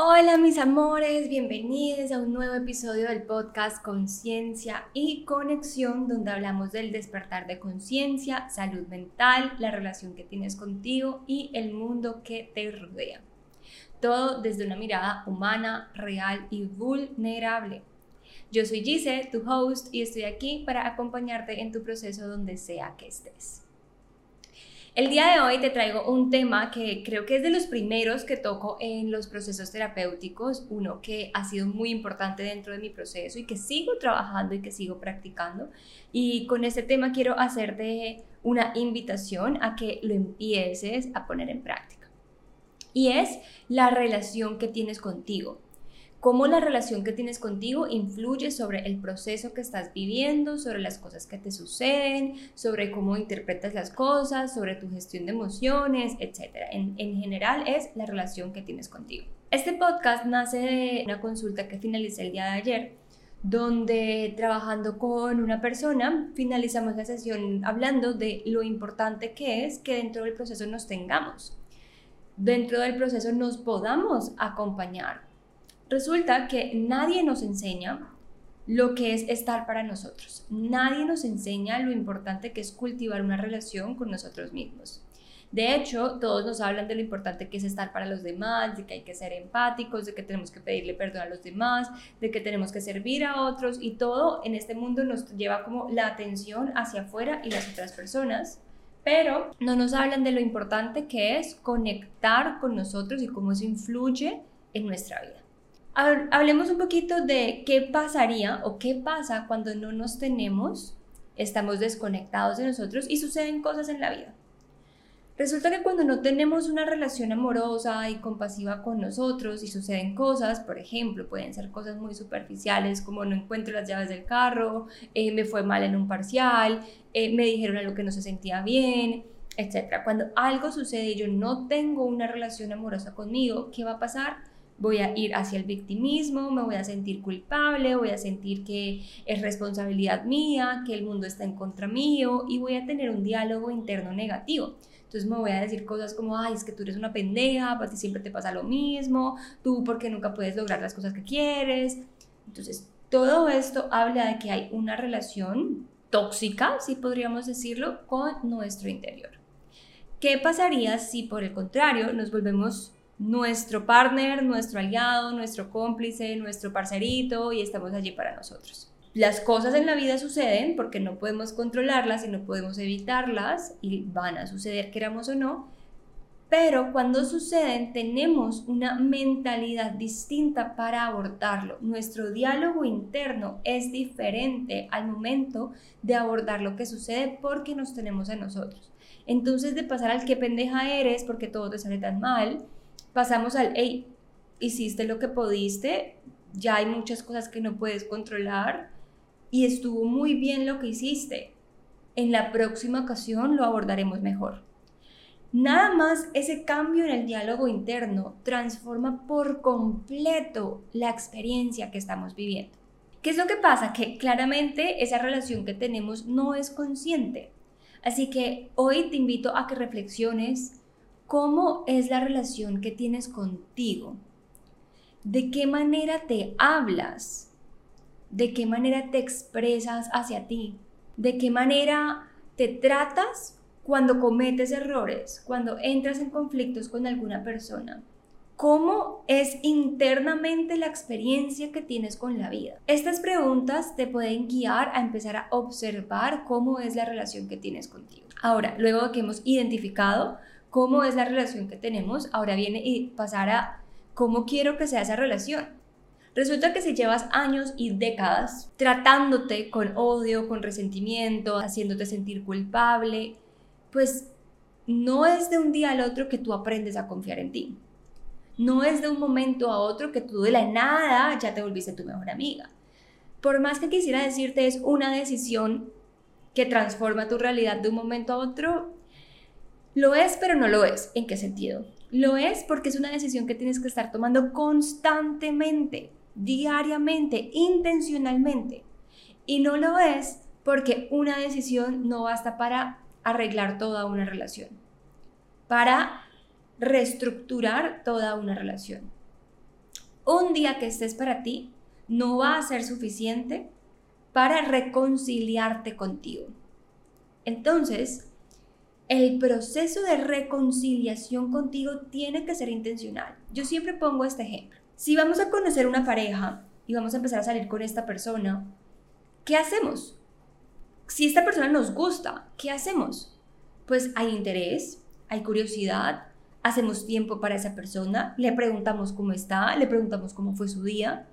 Hola mis amores, bienvenidos a un nuevo episodio del podcast Conciencia y Conexión donde hablamos del despertar de conciencia, salud mental, la relación que tienes contigo y el mundo que te rodea. Todo desde una mirada humana, real y vulnerable. Yo soy Gise, tu host, y estoy aquí para acompañarte en tu proceso donde sea que estés. El día de hoy te traigo un tema que creo que es de los primeros que toco en los procesos terapéuticos, uno que ha sido muy importante dentro de mi proceso y que sigo trabajando y que sigo practicando. Y con este tema quiero hacerte una invitación a que lo empieces a poner en práctica. Y es la relación que tienes contigo cómo la relación que tienes contigo influye sobre el proceso que estás viviendo, sobre las cosas que te suceden, sobre cómo interpretas las cosas, sobre tu gestión de emociones, etc. En, en general es la relación que tienes contigo. Este podcast nace de una consulta que finalicé el día de ayer, donde trabajando con una persona finalizamos la sesión hablando de lo importante que es que dentro del proceso nos tengamos, dentro del proceso nos podamos acompañar, Resulta que nadie nos enseña lo que es estar para nosotros. Nadie nos enseña lo importante que es cultivar una relación con nosotros mismos. De hecho, todos nos hablan de lo importante que es estar para los demás, de que hay que ser empáticos, de que tenemos que pedirle perdón a los demás, de que tenemos que servir a otros y todo en este mundo nos lleva como la atención hacia afuera y las otras personas, pero no nos hablan de lo importante que es conectar con nosotros y cómo eso influye en nuestra vida. Hablemos un poquito de qué pasaría o qué pasa cuando no nos tenemos, estamos desconectados de nosotros y suceden cosas en la vida. Resulta que cuando no tenemos una relación amorosa y compasiva con nosotros y suceden cosas, por ejemplo, pueden ser cosas muy superficiales como no encuentro las llaves del carro, eh, me fue mal en un parcial, eh, me dijeron algo que no se sentía bien, etc. Cuando algo sucede y yo no tengo una relación amorosa conmigo, ¿qué va a pasar? Voy a ir hacia el victimismo, me voy a sentir culpable, voy a sentir que es responsabilidad mía, que el mundo está en contra mío y voy a tener un diálogo interno negativo. Entonces me voy a decir cosas como, ay, es que tú eres una pendeja, para ti siempre te pasa lo mismo, tú porque nunca puedes lograr las cosas que quieres. Entonces, todo esto habla de que hay una relación tóxica, si podríamos decirlo, con nuestro interior. ¿Qué pasaría si por el contrario nos volvemos nuestro partner, nuestro aliado, nuestro cómplice, nuestro parcerito y estamos allí para nosotros. Las cosas en la vida suceden porque no podemos controlarlas y no podemos evitarlas y van a suceder queramos o no, pero cuando suceden tenemos una mentalidad distinta para abordarlo. Nuestro diálogo interno es diferente al momento de abordar lo que sucede porque nos tenemos a nosotros. Entonces de pasar al qué pendeja eres porque todo te sale tan mal, pasamos al, hey, hiciste lo que pudiste, ya hay muchas cosas que no puedes controlar y estuvo muy bien lo que hiciste. En la próxima ocasión lo abordaremos mejor. Nada más ese cambio en el diálogo interno transforma por completo la experiencia que estamos viviendo. ¿Qué es lo que pasa? Que claramente esa relación que tenemos no es consciente. Así que hoy te invito a que reflexiones ¿Cómo es la relación que tienes contigo? ¿De qué manera te hablas? ¿De qué manera te expresas hacia ti? ¿De qué manera te tratas cuando cometes errores, cuando entras en conflictos con alguna persona? ¿Cómo es internamente la experiencia que tienes con la vida? Estas preguntas te pueden guiar a empezar a observar cómo es la relación que tienes contigo. Ahora, luego de que hemos identificado cómo es la relación que tenemos, ahora viene y pasar a cómo quiero que sea esa relación. Resulta que si llevas años y décadas tratándote con odio, con resentimiento, haciéndote sentir culpable, pues no es de un día al otro que tú aprendes a confiar en ti. No es de un momento a otro que tú de la nada ya te volviste tu mejor amiga. Por más que quisiera decirte es una decisión que transforma tu realidad de un momento a otro, lo es, pero no lo es. ¿En qué sentido? Lo es porque es una decisión que tienes que estar tomando constantemente, diariamente, intencionalmente. Y no lo es porque una decisión no basta para arreglar toda una relación, para reestructurar toda una relación. un día que estés para ti no va a ser suficiente para reconciliarte contigo. Entonces, el proceso de reconciliación contigo tiene que ser intencional. Yo siempre pongo este ejemplo. Si vamos a conocer una pareja y vamos a empezar a salir con esta persona, ¿qué hacemos? Si esta persona nos gusta, ¿qué hacemos? Pues hay interés, hay curiosidad, hacemos tiempo para esa persona, le preguntamos cómo está, le preguntamos cómo fue su día.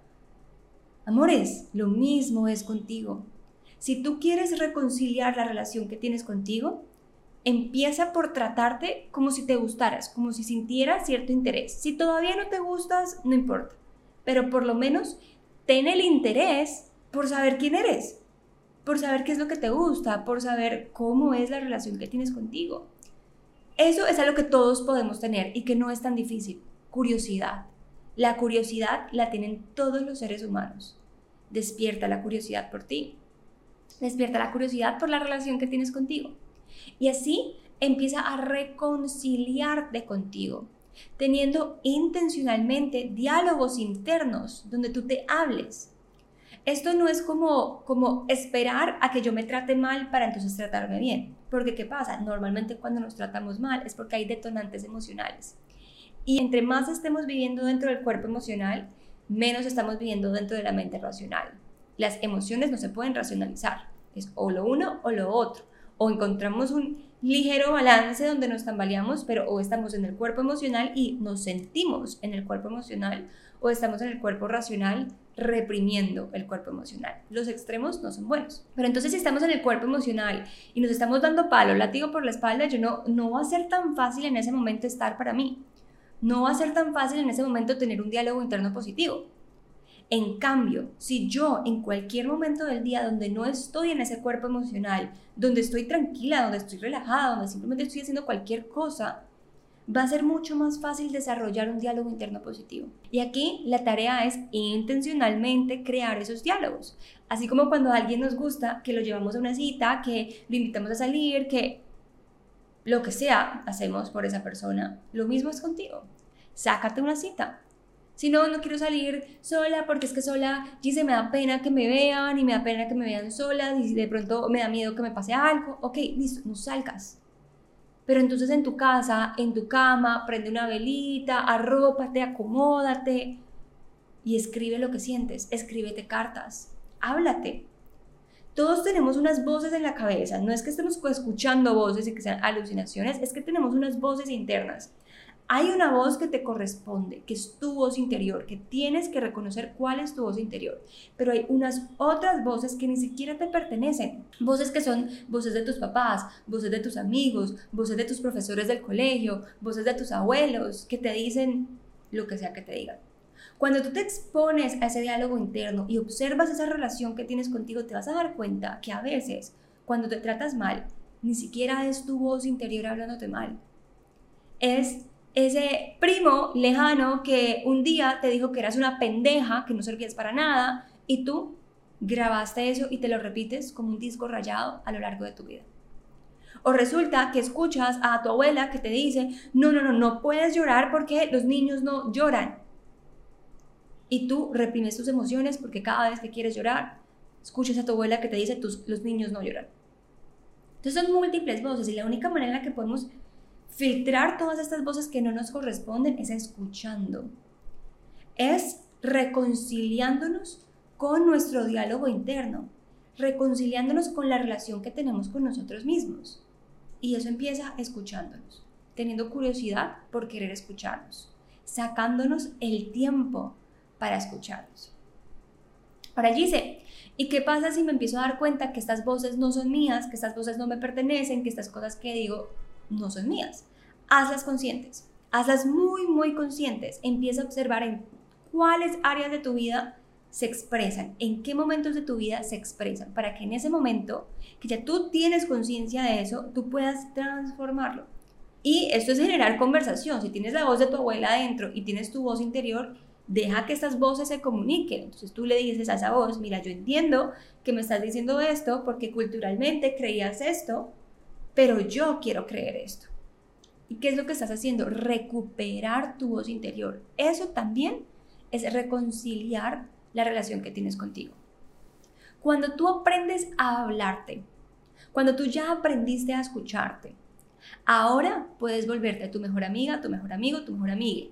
Amores, lo mismo es contigo. Si tú quieres reconciliar la relación que tienes contigo, empieza por tratarte como si te gustaras, como si sintieras cierto interés. Si todavía no te gustas, no importa, pero por lo menos ten el interés por saber quién eres, por saber qué es lo que te gusta, por saber cómo es la relación que tienes contigo. Eso es algo que todos podemos tener y que no es tan difícil. Curiosidad. La curiosidad la tienen todos los seres humanos. Despierta la curiosidad por ti. Despierta la curiosidad por la relación que tienes contigo. Y así empieza a reconciliarte contigo, teniendo intencionalmente diálogos internos donde tú te hables. Esto no es como, como esperar a que yo me trate mal para entonces tratarme bien. Porque ¿qué pasa? Normalmente cuando nos tratamos mal es porque hay detonantes emocionales. Y entre más estemos viviendo dentro del cuerpo emocional, menos estamos viviendo dentro de la mente racional. Las emociones no se pueden racionalizar. Es o lo uno o lo otro o encontramos un ligero balance donde nos tambaleamos, pero o estamos en el cuerpo emocional y nos sentimos en el cuerpo emocional, o estamos en el cuerpo racional reprimiendo el cuerpo emocional. Los extremos no son buenos. Pero entonces si estamos en el cuerpo emocional y nos estamos dando palo, látigo por la espalda, yo no, no va a ser tan fácil en ese momento estar para mí. No va a ser tan fácil en ese momento tener un diálogo interno positivo. En cambio, si yo en cualquier momento del día donde no estoy en ese cuerpo emocional, donde estoy tranquila, donde estoy relajada, donde simplemente estoy haciendo cualquier cosa, va a ser mucho más fácil desarrollar un diálogo interno positivo. Y aquí la tarea es intencionalmente crear esos diálogos. Así como cuando a alguien nos gusta, que lo llevamos a una cita, que lo invitamos a salir, que lo que sea hacemos por esa persona, lo mismo es contigo. Sácate una cita, si no, no quiero salir sola porque es que sola, se me da pena que me vean y me da pena que me vean sola y de pronto me da miedo que me pase algo. Ok, listo, no salgas. Pero entonces en tu casa, en tu cama, prende una velita, arrópate, acomódate y escribe lo que sientes. Escríbete cartas, háblate. Todos tenemos unas voces en la cabeza, no es que estemos escuchando voces y que sean alucinaciones, es que tenemos unas voces internas hay una voz que te corresponde, que es tu voz interior, que tienes que reconocer cuál es tu voz interior. Pero hay unas otras voces que ni siquiera te pertenecen. Voces que son voces de tus papás, voces de tus amigos, voces de tus profesores del colegio, voces de tus abuelos, que te dicen lo que sea que te digan. Cuando tú te expones a ese diálogo interno y observas esa relación que tienes contigo, te vas a dar cuenta que a veces, cuando te tratas mal, ni siquiera es tu voz interior hablándote mal. Es ese primo lejano que un día te dijo que eras una pendeja, que no servías para nada, y tú grabaste eso y te lo repites como un disco rayado a lo largo de tu vida. O resulta que escuchas a tu abuela que te dice, no, no, no, no puedes llorar porque los niños no lloran. Y tú reprimes tus emociones porque cada vez que quieres llorar, escuchas a tu abuela que te dice, tus, los niños no lloran. Entonces son múltiples voces y la única manera en la que podemos filtrar todas estas voces que no nos corresponden es escuchando. Es reconciliándonos con nuestro diálogo interno, reconciliándonos con la relación que tenemos con nosotros mismos. Y eso empieza escuchándonos, teniendo curiosidad por querer escucharnos, sacándonos el tiempo para escucharnos. Ahora dice, ¿y qué pasa si me empiezo a dar cuenta que estas voces no son mías, que estas voces no me pertenecen, que estas cosas que digo no son mías. Hazlas conscientes, hazlas muy, muy conscientes. Empieza a observar en cuáles áreas de tu vida se expresan, en qué momentos de tu vida se expresan, para que en ese momento, que ya tú tienes conciencia de eso, tú puedas transformarlo. Y esto es generar conversación. Si tienes la voz de tu abuela adentro y tienes tu voz interior, deja que estas voces se comuniquen. Entonces tú le dices a esa voz, mira, yo entiendo que me estás diciendo esto porque culturalmente creías esto, pero yo quiero creer esto. ¿Y qué es lo que estás haciendo? Recuperar tu voz interior. Eso también es reconciliar la relación que tienes contigo. Cuando tú aprendes a hablarte, cuando tú ya aprendiste a escucharte, ahora puedes volverte tu mejor amiga, tu mejor amigo, tu mejor amiga.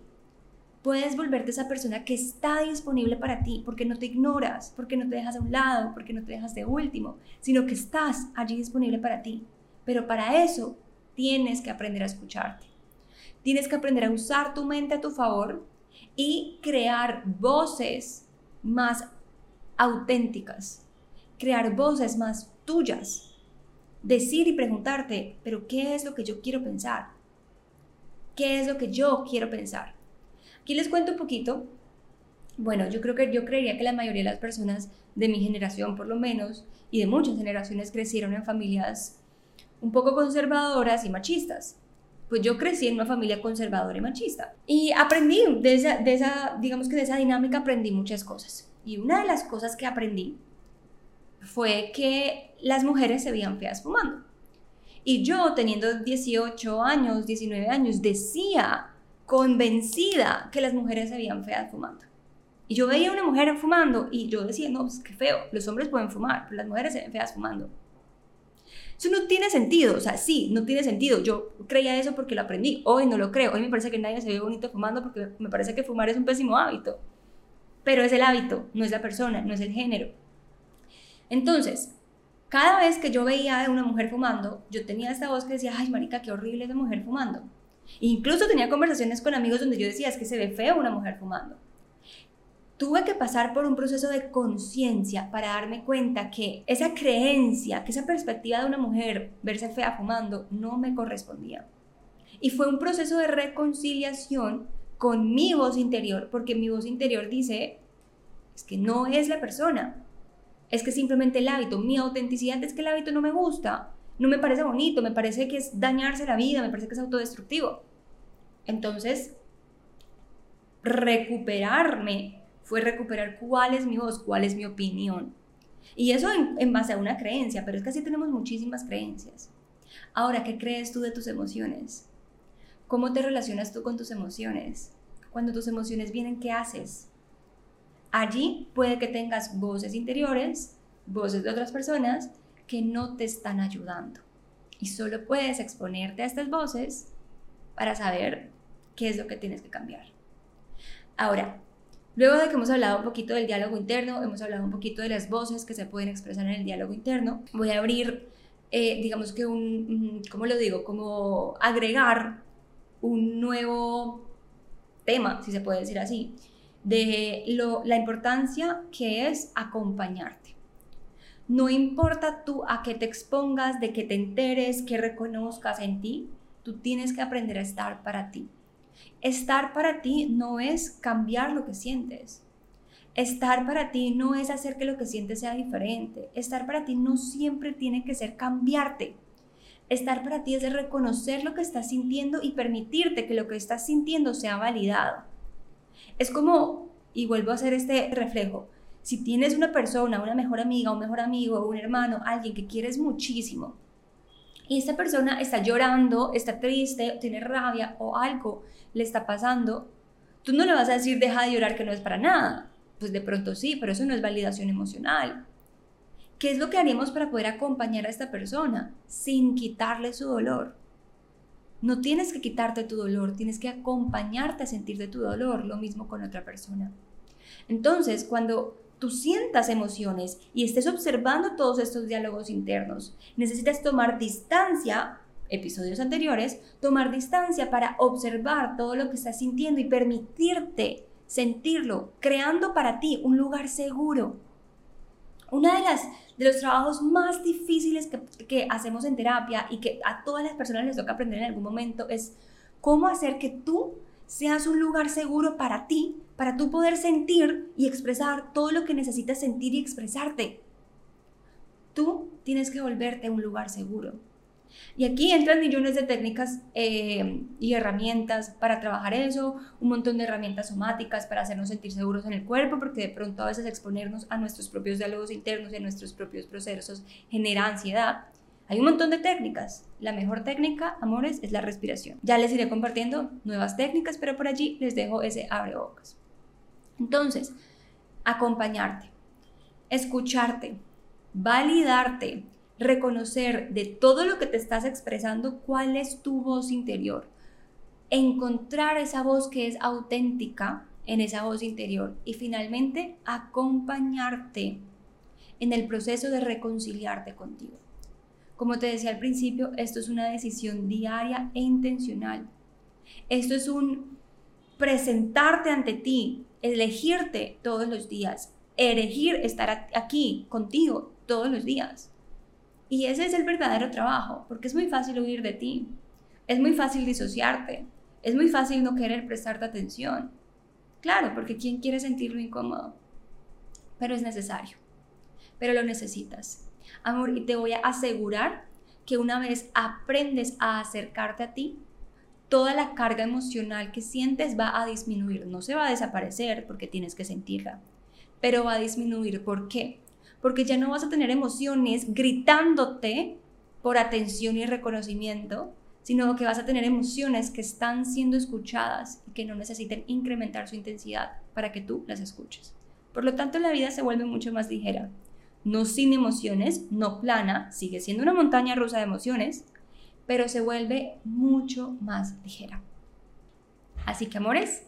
Puedes volverte esa persona que está disponible para ti porque no te ignoras, porque no te dejas a un lado, porque no te dejas de último, sino que estás allí disponible para ti. Pero para eso tienes que aprender a escucharte. Tienes que aprender a usar tu mente a tu favor y crear voces más auténticas, crear voces más tuyas. Decir y preguntarte, pero ¿qué es lo que yo quiero pensar? ¿Qué es lo que yo quiero pensar? Aquí les cuento un poquito. Bueno, yo creo que yo creería que la mayoría de las personas de mi generación, por lo menos, y de muchas generaciones crecieron en familias un poco conservadoras y machistas. Pues yo crecí en una familia conservadora y machista. Y aprendí de esa, digamos que de esa dinámica aprendí muchas cosas. Y una de las cosas que aprendí fue que las mujeres se veían feas fumando. Y yo, teniendo 18 años, 19 años, decía convencida que las mujeres se veían feas fumando. Y yo veía una mujer fumando y yo decía, no, pues qué feo, los hombres pueden fumar, pero las mujeres se ven feas fumando. Eso no tiene sentido, o sea, sí, no tiene sentido. Yo creía eso porque lo aprendí, hoy no lo creo, hoy me parece que nadie se ve bonito fumando porque me parece que fumar es un pésimo hábito. Pero es el hábito, no es la persona, no es el género. Entonces, cada vez que yo veía a una mujer fumando, yo tenía esta voz que decía, ay, marica, qué horrible esa mujer fumando. incluso tenía conversaciones con amigos donde yo decía, es que se ve feo una mujer fumando. Tuve que pasar por un proceso de conciencia para darme cuenta que esa creencia, que esa perspectiva de una mujer verse fea fumando no me correspondía. Y fue un proceso de reconciliación con mi voz interior, porque mi voz interior dice, es que no es la persona, es que simplemente el hábito, mi autenticidad es que el hábito no me gusta, no me parece bonito, me parece que es dañarse la vida, me parece que es autodestructivo. Entonces, recuperarme fue recuperar cuál es mi voz, cuál es mi opinión. Y eso en, base a una creencia, pero es que así tenemos muchísimas creencias. Ahora, ¿qué crees tú de tus emociones? ¿Cómo te relacionas tú con tus emociones? Cuando tus emociones vienen, ¿qué haces? Allí puede que tengas voces interiores, voces de otras personas que no te están ayudando. Y solo puedes exponerte a estas voces para saber qué es lo que tienes que cambiar. Ahora, luego de que hemos hablado un poquito del diálogo interno, hemos hablado un poquito de las voces que se pueden expresar en el diálogo interno, voy a abrir, eh, digamos que un, ¿cómo lo digo? Como agregar un nuevo tema, si se puede decir así, de lo, la importancia que es acompañarte. No importa tú a qué te expongas, de que te enteres, que reconozcas en ti, tú tienes que aprender a estar para ti. Estar para ti no es cambiar lo que sientes. Estar para ti no es hacer que lo que sientes sea diferente. Estar para ti no siempre tiene que ser cambiarte. Estar para ti es reconocer lo que estás sintiendo y permitirte que lo que estás sintiendo sea validado. Es como, y vuelvo a hacer este reflejo, si tienes una persona, una mejor amiga, un mejor amigo, un hermano, alguien que quieres muchísimo, y esta persona está llorando, está triste, tiene rabia o algo le está pasando, tú no le vas a decir deja de llorar que no es para nada. Pues de pronto sí, pero eso no es validación emocional. ¿Qué es lo que haríamos para poder acompañar a esta persona sin quitarle su dolor? No tienes que quitarte tu dolor, tienes que acompañarte a sentir de tu dolor, lo mismo con otra persona. Entonces, cuando tú sientas emociones y estés observando todos estos diálogos internos, necesitas tomar distancia, episodios anteriores, tomar distancia para observar todo lo que estás sintiendo y permitirte sentirlo, creando para ti un lugar seguro. Una de las de los trabajos más difíciles que, hacemos en terapia y que a todas las personas les toca aprender en algún momento es cómo hacer que tú seas un lugar seguro para ti, para tú poder sentir y expresar todo lo que necesitas sentir y expresarte. Tú tienes que volverte un lugar seguro. Y aquí entran millones de técnicas eh, y herramientas para trabajar eso, un montón de herramientas somáticas para hacernos sentir seguros en el cuerpo, porque de pronto a veces exponernos a nuestros propios diálogos internos y a nuestros propios procesos genera ansiedad. Hay un montón de técnicas. La mejor técnica, amores, es la respiración. Ya les iré compartiendo nuevas técnicas, pero por allí les dejo ese abre bocas. Entonces, acompañarte, escucharte, validarte, reconocer de todo lo que te estás expresando cuál es tu voz interior, encontrar esa voz que es auténtica en esa voz interior y finalmente acompañarte en el proceso de reconciliarte contigo. Como te decía al principio, esto es una decisión diaria e intencional. Esto es un presentarte ante ti, elegirte todos los días, elegir estar aquí contigo todos los días. Y ese es el verdadero trabajo, porque es muy fácil huir de ti, es muy fácil disociarte, es muy fácil no querer prestarte atención. Claro, porque ¿quién quiere sentirlo incómodo? Pero es necesario, pero lo necesitas. Amor, y te voy a asegurar que una vez aprendes a acercarte a ti, toda la carga emocional que sientes va a disminuir. No se va a desaparecer porque tienes que sentirla, pero va a disminuir. ¿Por qué? Porque ya no vas a tener emociones gritándote por atención y reconocimiento, sino que vas a tener emociones que están siendo escuchadas y que no necesiten incrementar su intensidad para que tú las escuches. Por lo tanto, la vida se vuelve mucho más ligera. No sin emociones, no plana, sigue siendo una montaña rusa de emociones, pero se vuelve mucho más ligera. Así que, amores,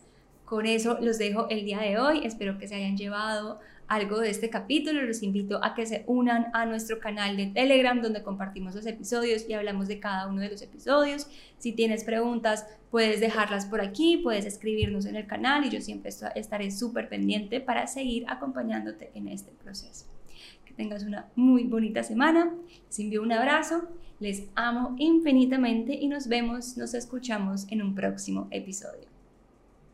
con eso los dejo el día de hoy. Espero que se hayan llevado algo de este capítulo, los invito a que se unan a nuestro canal de Telegram donde compartimos los episodios y hablamos de cada uno de los episodios. Si tienes preguntas, puedes dejarlas por aquí, puedes escribirnos en el canal y yo siempre estaré súper pendiente para seguir acompañándote en este proceso. Que tengas una muy bonita semana. Les envío un abrazo, les amo infinitamente y nos vemos, nos escuchamos en un próximo episodio.